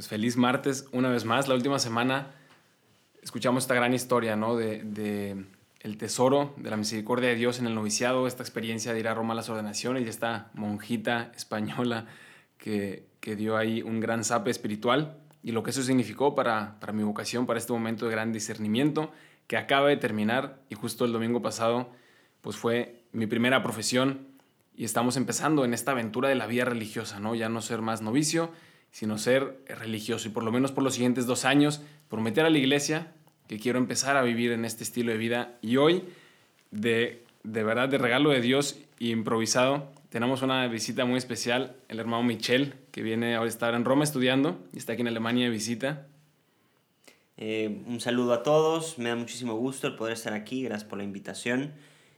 Pues feliz martes una vez más. La última semana escuchamos esta gran historia, ¿no? De, de, el tesoro de la misericordia de Dios en el noviciado, esta experiencia de ir a Roma a las ordenaciones y esta monjita española que, que dio ahí un gran sape espiritual y lo que eso significó para, para mi vocación, para este momento de gran discernimiento que acaba de terminar y justo el domingo pasado pues fue mi primera profesión y estamos empezando en esta aventura de la vida religiosa, ¿no? Ya no ser más novicio, sino ser religioso. Y por lo menos por los siguientes dos años, prometer a la iglesia que quiero empezar a vivir en este estilo de vida. Y hoy, de, de verdad, de regalo de Dios y improvisado, tenemos una visita muy especial, el hermano Michel, que viene ahora estar en Roma estudiando y está aquí en Alemania de visita. Eh, un saludo a todos, me da muchísimo gusto el poder estar aquí, gracias por la invitación.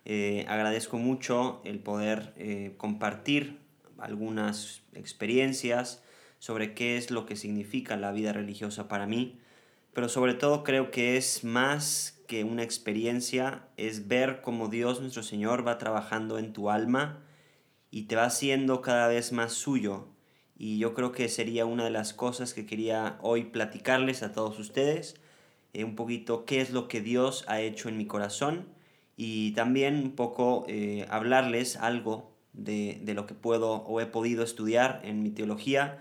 Eh, agradezco mucho el poder eh, compartir algunas experiencias, sobre qué es lo que significa la vida religiosa para mí, pero sobre todo creo que es más que una experiencia, es ver cómo Dios nuestro Señor va trabajando en tu alma y te va haciendo cada vez más suyo. Y yo creo que sería una de las cosas que quería hoy platicarles a todos ustedes, eh, un poquito qué es lo que Dios ha hecho en mi corazón y también un poco eh, hablarles algo de, de lo que puedo o he podido estudiar en mi teología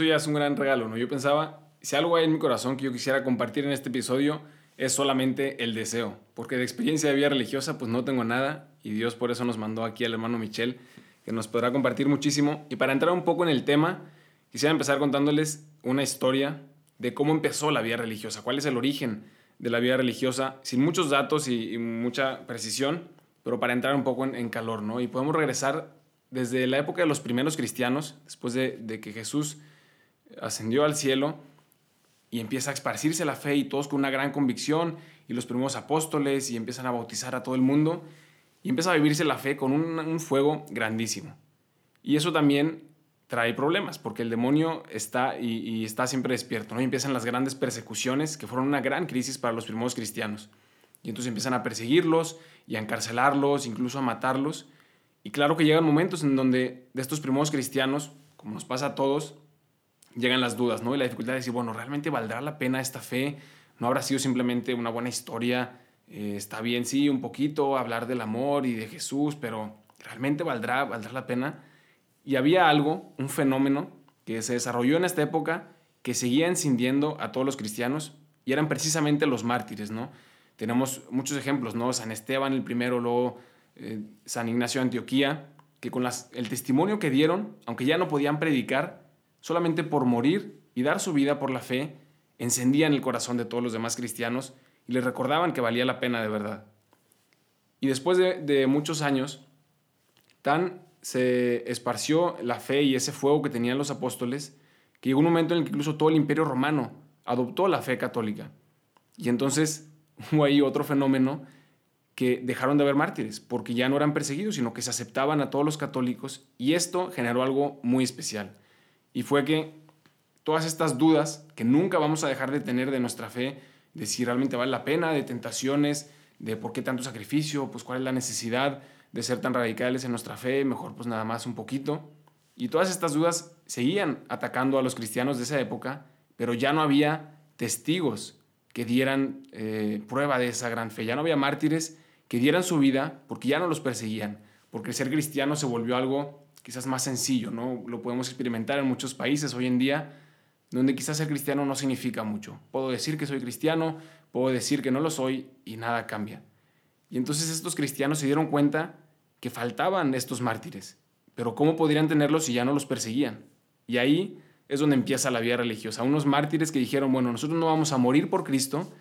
Eso ya es un gran regalo, ¿no? Yo pensaba, si algo hay en mi corazón que yo quisiera compartir en este episodio, es solamente el deseo, porque de experiencia de vida religiosa pues no tengo nada y Dios por eso nos mandó aquí al hermano Michel, que nos podrá compartir muchísimo. Y para entrar un poco en el tema, quisiera empezar contándoles una historia de cómo empezó la vida religiosa, cuál es el origen de la vida religiosa, sin muchos datos y, y mucha precisión, pero para entrar un poco en, en, calor, ¿no? Y podemos regresar desde la época de los primeros cristianos, después de, de que Jesús ascendió al cielo y empieza a esparcirse la fe y todos con una gran convicción y los primeros apóstoles y empiezan a bautizar a todo el mundo y empieza a vivirse la fe con un, fuego grandísimo. Y eso también trae problemas porque el demonio está y, y, está siempre despierto, ¿no? Y empiezan las grandes persecuciones que fueron una gran crisis para los primeros cristianos. Y entonces empiezan a perseguirlos y a encarcelarlos, incluso a matarlos. Y claro que llegan momentos en donde de estos primeros cristianos, como nos pasa a todos, llegan las dudas, ¿no? Y la dificultad de decir, bueno, ¿realmente valdrá la pena esta fe? ¿No habrá sido simplemente una buena historia? Eh, está bien, sí, un poquito hablar del amor y de Jesús, pero ¿realmente valdrá, valdrá la pena? Y había algo, un fenómeno que se desarrolló en esta época que seguía encendiendo a todos los cristianos y eran precisamente los mártires, ¿no? Tenemos muchos ejemplos, ¿no? San Esteban el primero, luego eh, San Ignacio de Antioquía, que con el testimonio que dieron, aunque ya no podían predicar, solamente por morir y dar su vida por la fe, encendían el corazón de todos los demás cristianos y les recordaban que valía la pena de verdad. Y después de, de muchos años, tan se esparció la fe y ese fuego que tenían los apóstoles, que llegó un momento en el que incluso todo el imperio romano adoptó la fe católica. Y entonces hubo ahí otro fenómeno que dejaron de haber mártires, porque ya no eran perseguidos, sino que se aceptaban a todos los católicos, y esto generó algo muy especial. Y fue que todas estas dudas que nunca vamos a dejar de tener de nuestra fe, de si realmente vale la pena, de tentaciones, de por qué tanto sacrificio, pues cuál es la necesidad de ser tan radicales en nuestra fe, mejor pues nada más un poquito. Y todas estas dudas seguían atacando a los cristianos de esa época, pero ya no había testigos que dieran eh, prueba de esa gran fe, ya no había mártires que dieran su vida porque ya no los perseguían, porque ser cristiano se volvió algo quizás más sencillo, ¿no? Lo podemos experimentar en muchos países hoy en día, donde quizás ser cristiano no significa mucho. Puedo decir que soy cristiano, puedo decir que no lo soy y nada cambia. Y entonces estos cristianos se dieron cuenta que faltaban estos mártires, pero ¿cómo podrían tenerlos si ya no los perseguían? Y ahí es donde empieza la vida religiosa. Unos mártires que dijeron, bueno, nosotros no vamos a morir por Cristo,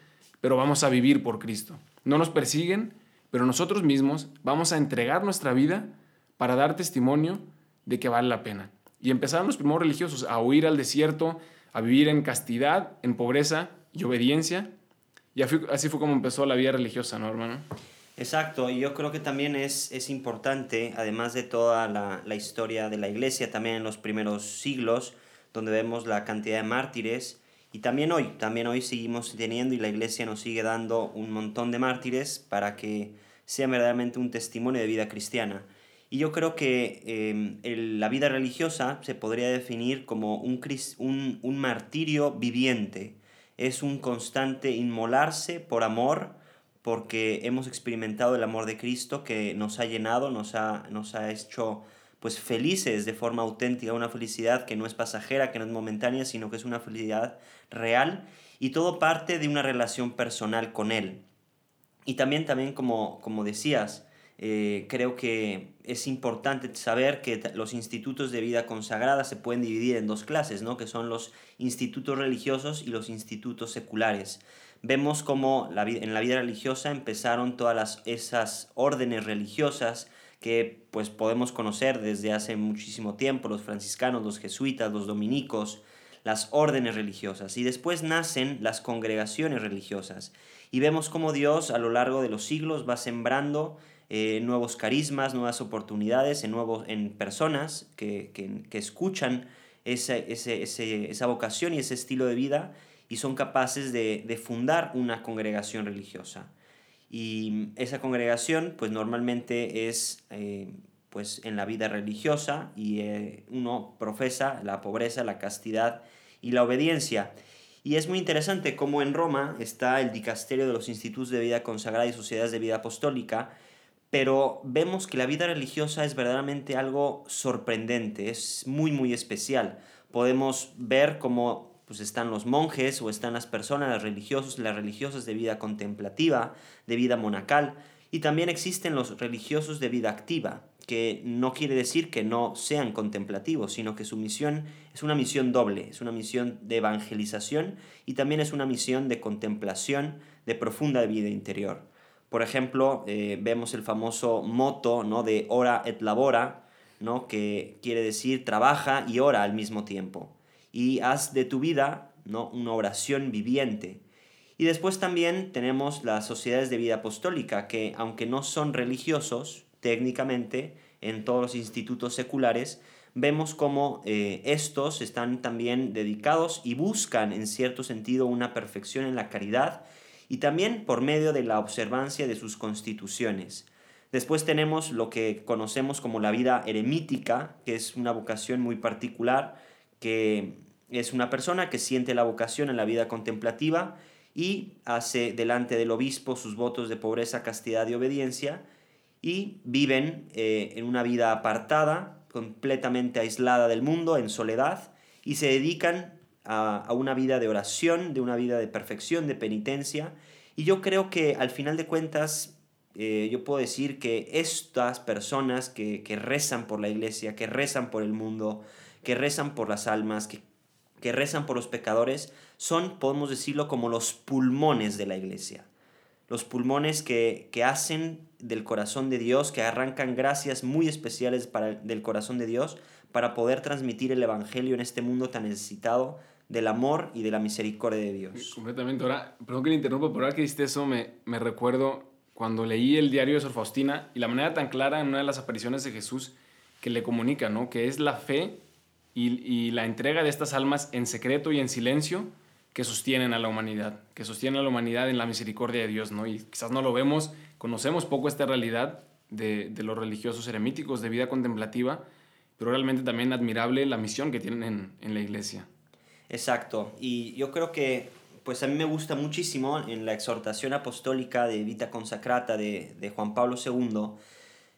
pero vamos a vivir por Cristo. No nos persiguen, pero nosotros mismos vamos a entregar nuestra vida para dar testimonio de que vale la pena. Y empezaron los primeros religiosos a huir al desierto, a vivir en castidad, en pobreza y obediencia. Y así fue como empezó la vida religiosa, ¿no, hermano? Exacto, y yo creo que también es, es importante, además de toda la, la, historia de la iglesia, también en los primeros siglos, donde vemos la cantidad de mártires, y también hoy, también hoy seguimos teniendo y la iglesia nos sigue dando un montón de mártires para que sea verdaderamente un testimonio de vida cristiana. Y yo creo que em, la vida religiosa se podría definir como un, un, un martirio viviente. Es un constante inmolarse por amor, porque hemos experimentado el amor de Cristo que nos ha llenado, nos ha, nos ha hecho pues felices de forma auténtica, una felicidad que no es pasajera, que no es momentánea, sino que es una felicidad real y todo parte de una relación personal con Él. Y también, también como, como decías, eh, creo que es importante saber que los institutos de vida consagrada se pueden dividir en dos clases, ¿no? que son los institutos religiosos y los institutos seculares vemos cómo la, en la vida religiosa empezaron todas las, esas órdenes religiosas que pues podemos conocer desde hace muchísimo tiempo, los franciscanos, los jesuitas, los dominicos, las órdenes religiosas. Y después nacen las congregaciones religiosas. Y vemos cómo Dios a lo largo de los siglos va sembrando eh, nuevos carismas, nuevas oportunidades en, nuevos, en personas que, que, escuchan esa, ese, esa vocación y ese estilo de vida y son capaces de, fundar una congregación religiosa. Y esa congregación, pues normalmente es eh, pues en la vida religiosa y eh, uno profesa la pobreza, la castidad y la obediencia. Y es muy interesante cómo en Roma está el dicasterio de los institutos de vida consagrada y sociedades de vida apostólica, pero vemos que la vida religiosa es verdaderamente algo sorprendente, es muy, muy especial. Podemos ver cómo pues están los monjes o están las personas, las religiosos, las religiosas de vida contemplativa, de vida monacal, y también existen los religiosos de vida activa, que no quiere decir que no sean contemplativos, sino que su misión es una misión doble, es una misión de evangelización y también es una misión de contemplación de profunda vida interior. Por ejemplo, eh, vemos el famoso moto ¿no? de ora et labora, ¿no? que quiere decir trabaja y ora al mismo tiempo y haz de tu vida ¿no? una oración viviente. Y después también tenemos las sociedades de vida apostólica, que aunque no son religiosos técnicamente en todos los institutos seculares, vemos como eh, estos están también dedicados y buscan en cierto sentido una perfección en la caridad y también por medio de la observancia de sus constituciones. Después tenemos lo que conocemos como la vida eremítica, que es una vocación muy particular, que es una persona que siente la vocación en la vida contemplativa y hace delante del obispo sus votos de pobreza, castidad y obediencia y viven eh, en una vida apartada, completamente aislada del mundo, en soledad, y se dedican a, una vida de oración, de una vida de perfección, de penitencia. Y yo creo que al final de cuentas, eh, yo puedo decir que estas personas que, que rezan por la iglesia, que rezan por el mundo, que rezan por las almas, que, que rezan por los pecadores, son, podemos decirlo, como los pulmones de la iglesia. Los pulmones que, que hacen del corazón de Dios, que arrancan gracias muy especiales para, del corazón de Dios para poder transmitir el Evangelio en este mundo tan necesitado del amor y de la misericordia de Dios. Completamente. Ahora, perdón que le interrumpa, por ahora que dijiste eso, me, me recuerdo cuando leí el diario de Sor Faustina y la manera tan clara en una de las apariciones de Jesús que le comunica, ¿no? Que es la fe y, la entrega de estas almas en secreto y en silencio que sostienen a la humanidad, que sostienen a la humanidad en la misericordia de Dios, ¿no? Y quizás no lo vemos, conocemos poco esta realidad de, los religiosos eremíticos de vida contemplativa, pero realmente también admirable la misión que tienen en, la iglesia. Exacto, y yo creo que pues a mí me gusta muchísimo en la exhortación apostólica de Vita Consacrata de, de Juan Pablo II,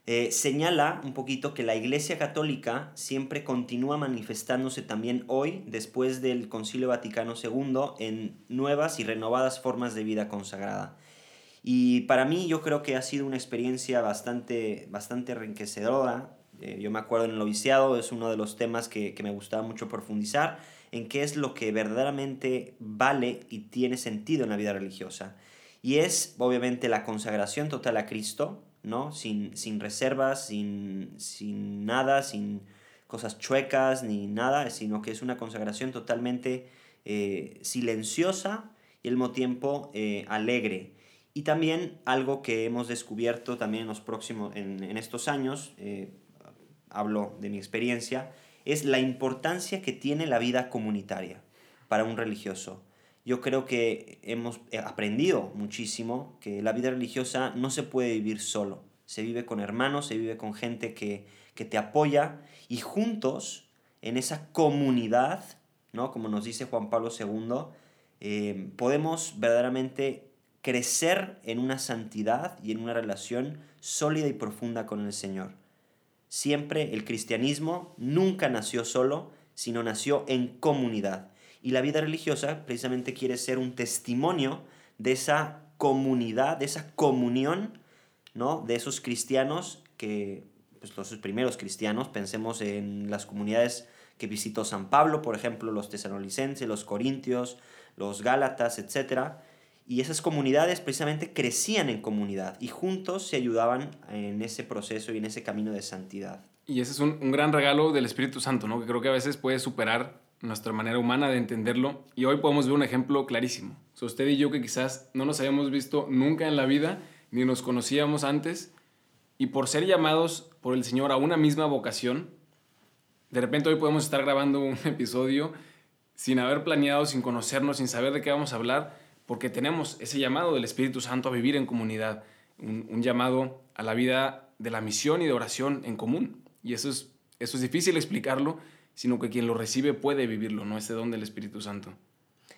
eh, señala un poquito que la Iglesia Católica siempre continúa manifestándose también hoy, después del Concilio Vaticano II, en nuevas y renovadas formas de vida consagrada. Y para mí yo creo que ha sido una experiencia bastante, bastante enriquecedora. Eh, yo me acuerdo en el noviciado, es uno de los temas que, que me gustaba mucho profundizar, en qué es lo que verdaderamente vale y tiene sentido en la vida religiosa. Y es obviamente la consagración total a Cristo, ¿no? Sin, sin reservas, sin, sin nada, sin cosas chuecas ni nada, sino que es una consagración totalmente eh, silenciosa y al mismo tiempo eh, alegre. Y también algo que hemos descubierto también en, los próximos, en, en estos años, hablo de mi experiencia, es la importancia que tiene la vida comunitaria para un religioso. Yo creo que hemos aprendido muchísimo que la vida religiosa no se puede vivir solo. Se vive con hermanos, se vive con gente que, que te apoya y juntos, en esa comunidad, ¿no? como nos dice Juan Pablo II, eh, podemos verdaderamente crecer en una santidad y en una relación sólida y profunda con el Señor. Siempre el cristianismo nunca nació solo, sino nació en comunidad. Y la vida religiosa precisamente quiere ser un testimonio de esa comunidad, de esa comunión, ¿no? De esos cristianos que pues, los primeros cristianos, pensemos en las comunidades que visitó San Pablo, por ejemplo, los tesalonicenses, los corintios, los gálatas, etc. Y esas comunidades precisamente crecían en comunidad y juntos se ayudaban en ese proceso y en ese camino de santidad. Y ese es un, gran regalo del Espíritu Santo, ¿no? que creo que a veces puede superar nuestra manera humana de entenderlo. Y hoy podemos ver un ejemplo clarísimo. So, usted y yo que quizás no nos habíamos visto nunca en la vida, ni nos conocíamos antes, y por ser llamados por el Señor a una misma vocación, de repente hoy podemos estar grabando un episodio sin haber planeado, sin conocernos, sin saber de qué vamos a hablar, porque tenemos ese llamado del Espíritu Santo a vivir en comunidad, un, llamado a la vida de la misión y de oración en común. Y eso es, eso es difícil explicarlo, sino que quien lo recibe puede vivirlo, ¿no? Ese don del Espíritu Santo.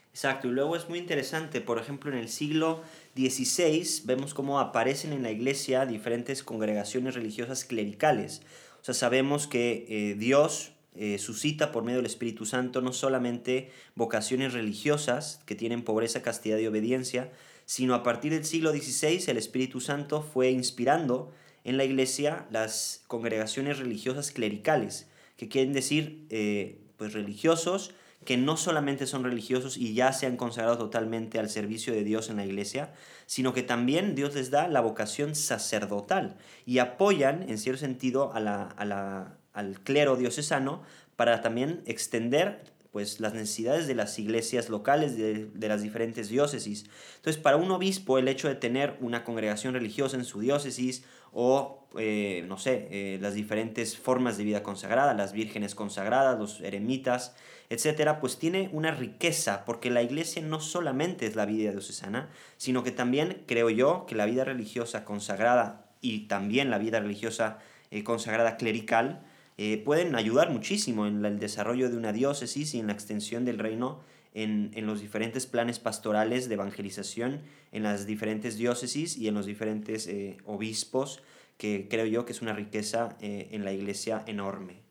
Exacto, y luego es muy interesante, por ejemplo, en el siglo XVI vemos cómo aparecen en la iglesia diferentes congregaciones religiosas clericales. O sea, sabemos que eh, Dios eh, suscita por medio del Espíritu Santo no solamente vocaciones religiosas que tienen pobreza, castidad y obediencia, sino a partir del siglo XVI el Espíritu Santo fue inspirando en la iglesia las congregaciones religiosas clericales, que quieren decir eh, pues religiosos que no solamente son religiosos y ya se han consagrado totalmente al servicio de Dios en la iglesia, sino que también Dios les da la vocación sacerdotal y apoyan, en cierto sentido, a la, al clero diocesano para también extender pues, las necesidades de las iglesias locales de, las diferentes diócesis. Entonces, para un obispo, el hecho de tener una congregación religiosa en su diócesis o, eh, no sé, eh, las diferentes formas de vida consagrada, las vírgenes consagradas, los eremitas, etcétera, pues tiene una riqueza, porque la iglesia no solamente es la vida diocesana, sino que también creo yo que la vida religiosa consagrada y también la vida religiosa eh, consagrada clerical eh, pueden ayudar muchísimo en el desarrollo de una diócesis y en la extensión del reino en, los diferentes planes pastorales de evangelización en las diferentes diócesis y en los diferentes eh, obispos, que creo yo que es una riqueza en la iglesia enorme.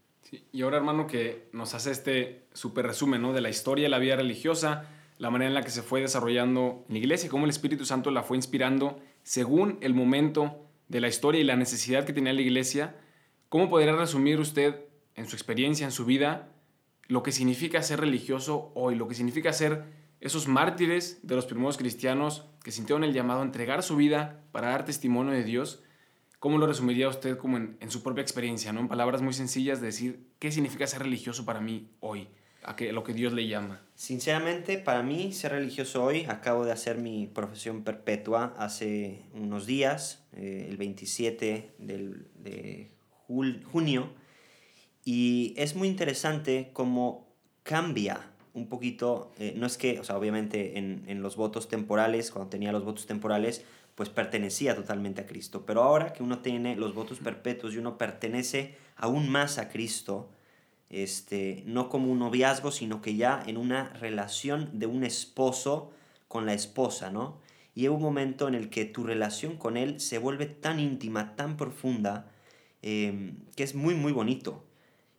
Y ahora, hermano, que nos hace este súper resumen ¿no? de la historia de la vida religiosa, la manera en la que se fue desarrollando en la iglesia, cómo el Espíritu Santo la fue inspirando según el momento de la historia y la necesidad que tenía la iglesia. ¿Cómo podría resumir usted en su experiencia, en su vida, lo que significa ser religioso hoy, lo que significa ser esos mártires de los primeros cristianos que sintieron el llamado a entregar su vida para dar testimonio de Dios? ¿Cómo lo resumiría usted como en, su propia experiencia, ¿no? en palabras muy sencillas, de decir qué significa ser religioso para mí hoy, a que, lo que Dios le llama? Sinceramente, para mí ser religioso hoy, acabo de hacer mi profesión perpetua hace unos días, eh, el 27 de junio, y es muy interesante cómo cambia un poquito, eh, no es que, o sea, obviamente en, en los votos temporales, cuando tenía los votos temporales, pues pertenecía totalmente a Cristo. Pero ahora que uno tiene los votos perpetuos y uno pertenece aún más a Cristo, este, no como un noviazgo, sino que ya en una relación de un esposo con la esposa, ¿no? Y hay un momento en el que tu relación con él se vuelve tan íntima, tan profunda, em, que es muy, muy bonito.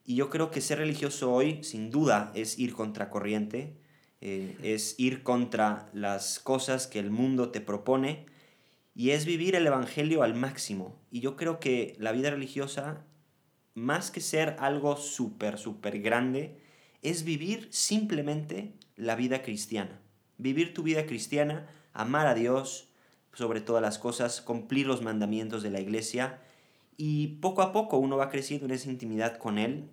Y yo creo que ser religioso hoy, sin duda, es ir contra corriente, eh, es ir contra las cosas que el mundo te propone, y es vivir el Evangelio al máximo. Y yo creo que la vida religiosa, más que ser algo súper, súper grande, es vivir simplemente la vida cristiana. Vivir tu vida cristiana, amar a Dios sobre todas las cosas, cumplir los mandamientos de la iglesia y poco a poco uno va creciendo en esa intimidad con Él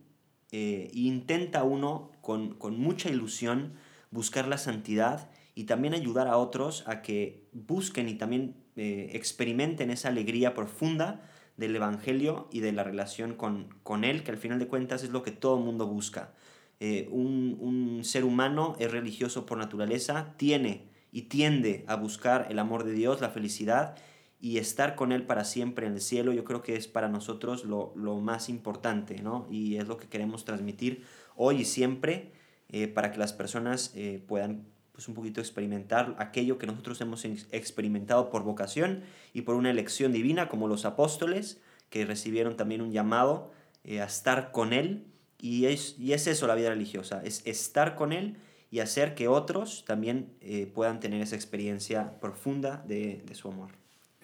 eh, e intenta uno con, mucha ilusión buscar la santidad y también ayudar a otros a que busquen y también eh, experimenten esa alegría profunda del Evangelio y de la relación con, con Él, que al final de cuentas es lo que todo mundo busca. Eh, un, un, ser humano es religioso por naturaleza, tiene y tiende a buscar el amor de Dios, la felicidad y estar con Él para siempre en el cielo, yo creo que es para nosotros lo, lo más importante, ¿no? Y es lo que queremos transmitir hoy y siempre eh, para que las personas eh, puedan pues un poquito experimentar aquello que nosotros hemos experimentado por vocación y por una elección divina, como los apóstoles, que recibieron también un llamado a estar con Él y es, y es eso la vida religiosa, es estar con Él y hacer que otros también eh, puedan tener esa experiencia profunda de, de, su amor.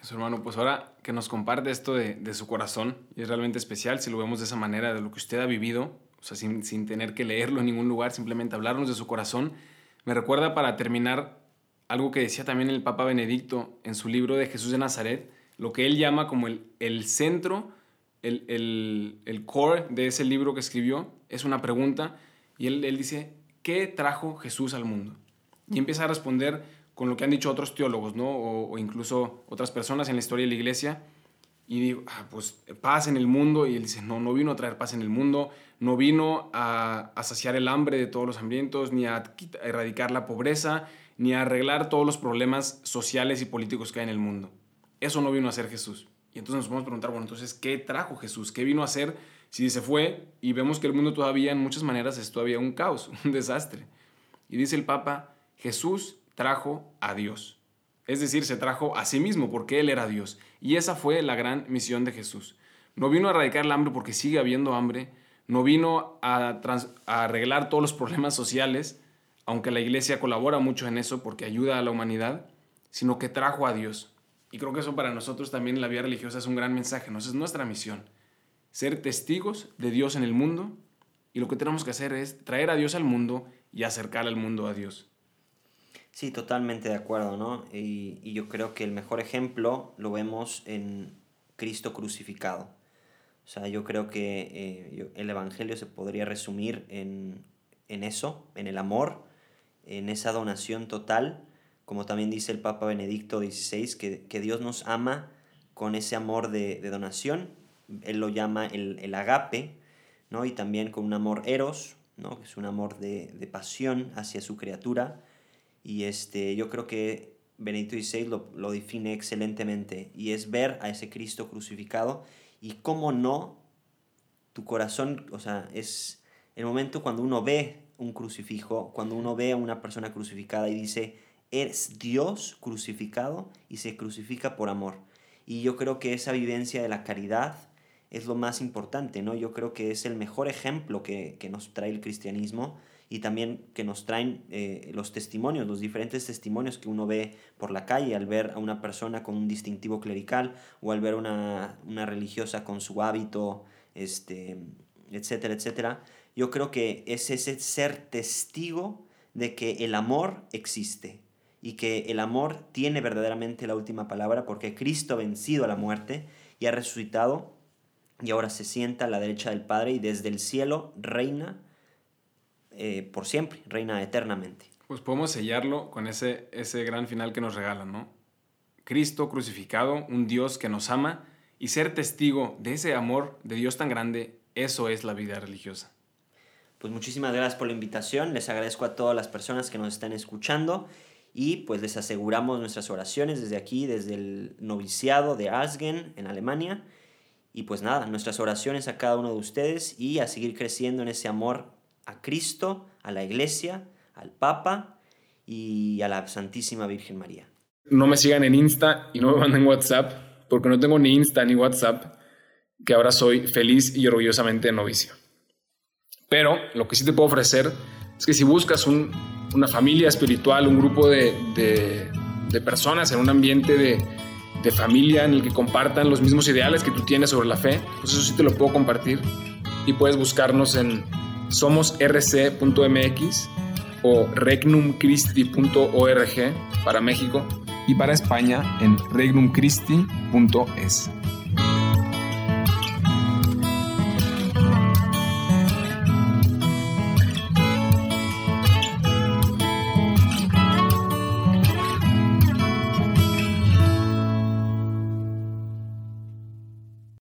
Eso, hermano, pues ahora que nos comparte esto de, de, su corazón, y es realmente especial si lo vemos de esa manera, de lo que usted ha vivido, o sea, sin, sin tener que leerlo en ningún lugar, simplemente hablarnos de su corazón, me recuerda para terminar algo que decía también el Papa Benedicto en su libro de Jesús de Nazaret, lo que él llama como el, el centro el, el, core de ese libro que escribió es una pregunta y él, él dice, ¿qué trajo Jesús al mundo? Y empieza a responder con lo que han dicho otros teólogos, ¿no? O, incluso otras personas en la historia de la iglesia. Y digo, ah, pues paz en el mundo. Y él dice, no, no vino a traer paz en el mundo, no vino a, saciar el hambre de todos los hambrientos, ni a, erradicar la pobreza, ni a arreglar todos los problemas sociales y políticos que hay en el mundo. Eso no vino a ser Jesús. Y entonces nos podemos preguntar, bueno, entonces, ¿qué trajo Jesús? ¿Qué vino a hacer si se fue? Y vemos que el mundo todavía, en muchas maneras, es todavía un caos, un desastre. Y dice el Papa, Jesús trajo a Dios. Es decir, se trajo a sí mismo porque Él era Dios. Y esa fue la gran misión de Jesús. No vino a erradicar el hambre porque sigue habiendo hambre. No vino a, arreglar todos los problemas sociales, aunque la iglesia colabora mucho en eso porque ayuda a la humanidad, sino que trajo a Dios. Y creo que eso para nosotros también en la vida religiosa es un gran mensaje, ¿no? es nuestra misión, ser testigos de Dios en el mundo y lo que tenemos que hacer es traer a Dios al mundo y acercar al mundo a Dios. Sí, totalmente de acuerdo, ¿no? Y, yo creo que el mejor ejemplo lo vemos en Cristo crucificado. O sea, yo creo que eh, el Evangelio se podría resumir en, en eso, en el amor, en esa donación total como también dice el Papa Benedicto XVI, que, Dios nos ama con ese amor de, donación, él lo llama el, agape, ¿no? y también con un amor eros, ¿no? que es un amor de, pasión hacia su criatura, y este, yo creo que Benedicto XVI lo, lo define excelentemente, y es ver a ese Cristo crucificado, y cómo no, tu corazón, o sea, es el momento cuando uno ve un crucifijo, cuando uno ve a una persona crucificada y dice, es Dios crucificado y se crucifica por amor. Y yo creo que esa vivencia de la caridad es lo más importante, ¿no? Yo creo que es el mejor ejemplo que, nos trae el cristianismo y también que nos traen eh, los testimonios, los diferentes testimonios que uno ve por la calle al ver a una persona con un distintivo clerical o al ver una, una religiosa con su hábito, este, etcétera, etcétera. Yo creo que es ese ser testigo de que el amor existe, y que el amor tiene verdaderamente la última palabra porque Cristo ha vencido a la muerte y ha resucitado y ahora se sienta a la derecha del Padre y desde el cielo reina eh, por siempre, reina eternamente. Pues podemos sellarlo con ese, ese gran final que nos regala, ¿no? Cristo crucificado, un Dios que nos ama y ser testigo de ese amor de Dios tan grande, eso es la vida religiosa. Pues muchísimas gracias por la invitación, les agradezco a todas las personas que nos están escuchando y pues les aseguramos nuestras oraciones desde aquí, desde el noviciado de Asgen en Alemania. Y pues nada, nuestras oraciones a cada uno de ustedes y a seguir creciendo en ese amor a Cristo, a la Iglesia, al Papa y a la Santísima Virgen María. No me sigan en Insta y no me manden WhatsApp, porque no tengo ni Insta ni WhatsApp, que ahora soy feliz y orgullosamente novicio. Pero lo que sí te puedo ofrecer es que si buscas un una familia espiritual, un grupo de, de, personas en un ambiente de, de, familia en el que compartan los mismos ideales que tú tienes sobre la fe, pues eso sí te lo puedo compartir. Y puedes buscarnos en, somos rc.mx o regnumchristi.org para México y para España en regnumchristi.es.